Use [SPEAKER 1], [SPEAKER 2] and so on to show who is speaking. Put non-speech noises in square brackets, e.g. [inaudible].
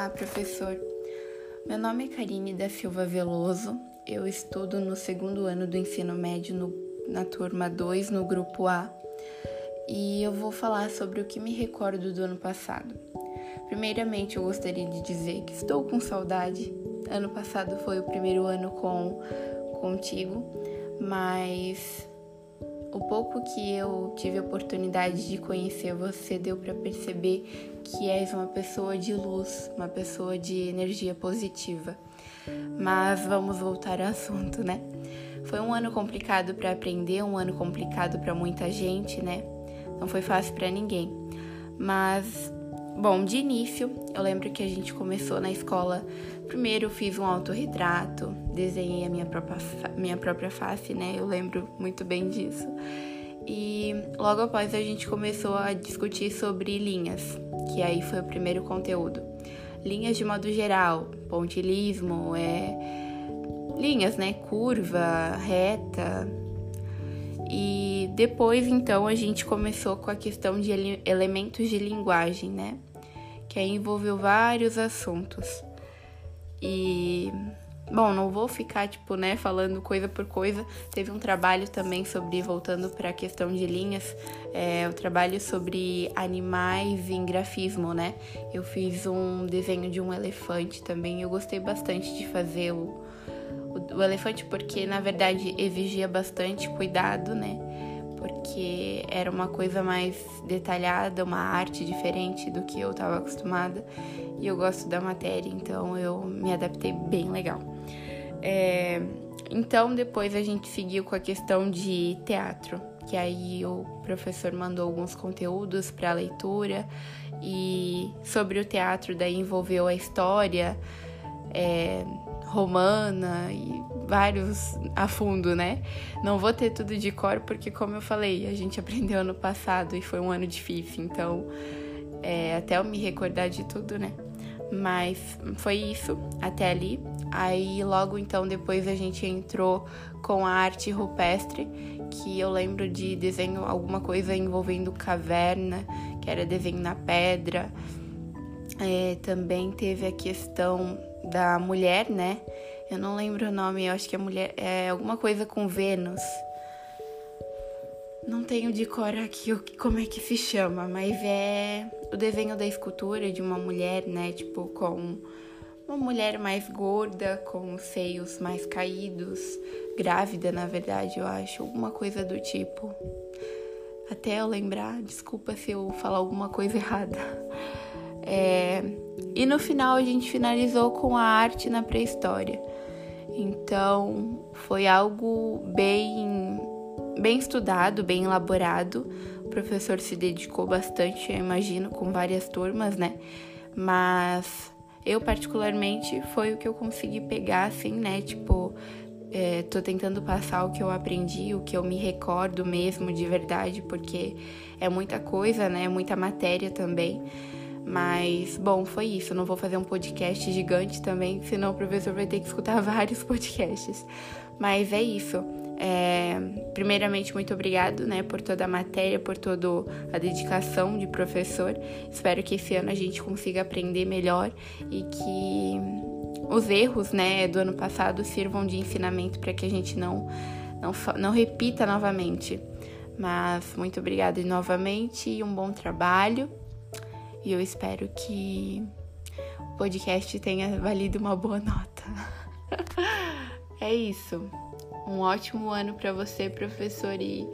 [SPEAKER 1] Olá, professor. Meu nome é Karine da Silva Veloso. Eu estudo no segundo ano do ensino médio no, na turma 2, no grupo A. E eu vou falar sobre o que me recordo do ano passado. Primeiramente, eu gostaria de dizer que estou com saudade. Ano passado foi o primeiro ano com contigo, mas o pouco que eu tive a oportunidade de conhecer você deu para perceber que és uma pessoa de luz, uma pessoa de energia positiva. Mas vamos voltar ao assunto, né? Foi um ano complicado para aprender, um ano complicado para muita gente, né? Não foi fácil para ninguém. Mas Bom, de início, eu lembro que a gente começou na escola. Primeiro eu fiz um autorretrato, desenhei a minha própria, minha própria face, né? Eu lembro muito bem disso. E logo após a gente começou a discutir sobre linhas, que aí foi o primeiro conteúdo. Linhas de modo geral, pontilismo, é linhas, né? Curva, reta. E depois então a gente começou com a questão de elementos de linguagem, né? que aí envolveu vários assuntos. E bom, não vou ficar tipo, né, falando coisa por coisa. Teve um trabalho também sobre voltando para a questão de linhas, é, o trabalho sobre animais em grafismo, né? Eu fiz um desenho de um elefante também. Eu gostei bastante de fazer o, o, o elefante porque na verdade exigia bastante cuidado, né? Porque era uma coisa mais detalhada, uma arte diferente do que eu estava acostumada e eu gosto da matéria, então eu me adaptei bem legal. É, então depois a gente seguiu com a questão de teatro, que aí o professor mandou alguns conteúdos para leitura e sobre o teatro daí envolveu a história. É, romana e vários a fundo, né? Não vou ter tudo de cor porque, como eu falei, a gente aprendeu ano passado e foi um ano difícil, então é, até eu me recordar de tudo, né? Mas foi isso até ali. Aí logo então depois a gente entrou com a arte rupestre, que eu lembro de desenho alguma coisa envolvendo caverna, que era desenho na pedra. É, também teve a questão da mulher, né? Eu não lembro o nome, eu acho que é mulher é alguma coisa com Vênus. Não tenho de cor aqui como é que se chama, mas é o desenho da escultura de uma mulher, né? Tipo, com uma mulher mais gorda, com os seios mais caídos, grávida, na verdade, eu acho, alguma coisa do tipo. Até eu lembrar, desculpa se eu falar alguma coisa [laughs] errada. E no final a gente finalizou com a arte na pré-história. Então foi algo bem, bem estudado, bem elaborado. O professor se dedicou bastante, eu imagino, com várias turmas, né? Mas eu particularmente foi o que eu consegui pegar, assim, né? Tipo, é, tô tentando passar o que eu aprendi, o que eu me recordo mesmo de verdade, porque é muita coisa, né? Muita matéria também. Mas, bom, foi isso. Não vou fazer um podcast gigante também, senão o professor vai ter que escutar [laughs] vários podcasts. Mas é isso. É, primeiramente, muito obrigado né, por toda a matéria, por toda a dedicação de professor. Espero que esse ano a gente consiga aprender melhor e que os erros né, do ano passado sirvam de ensinamento para que a gente não, não, não repita novamente. Mas muito obrigada novamente e um bom trabalho. E eu espero que o podcast tenha valido uma boa nota. [laughs] é isso. Um ótimo ano para você, professor, e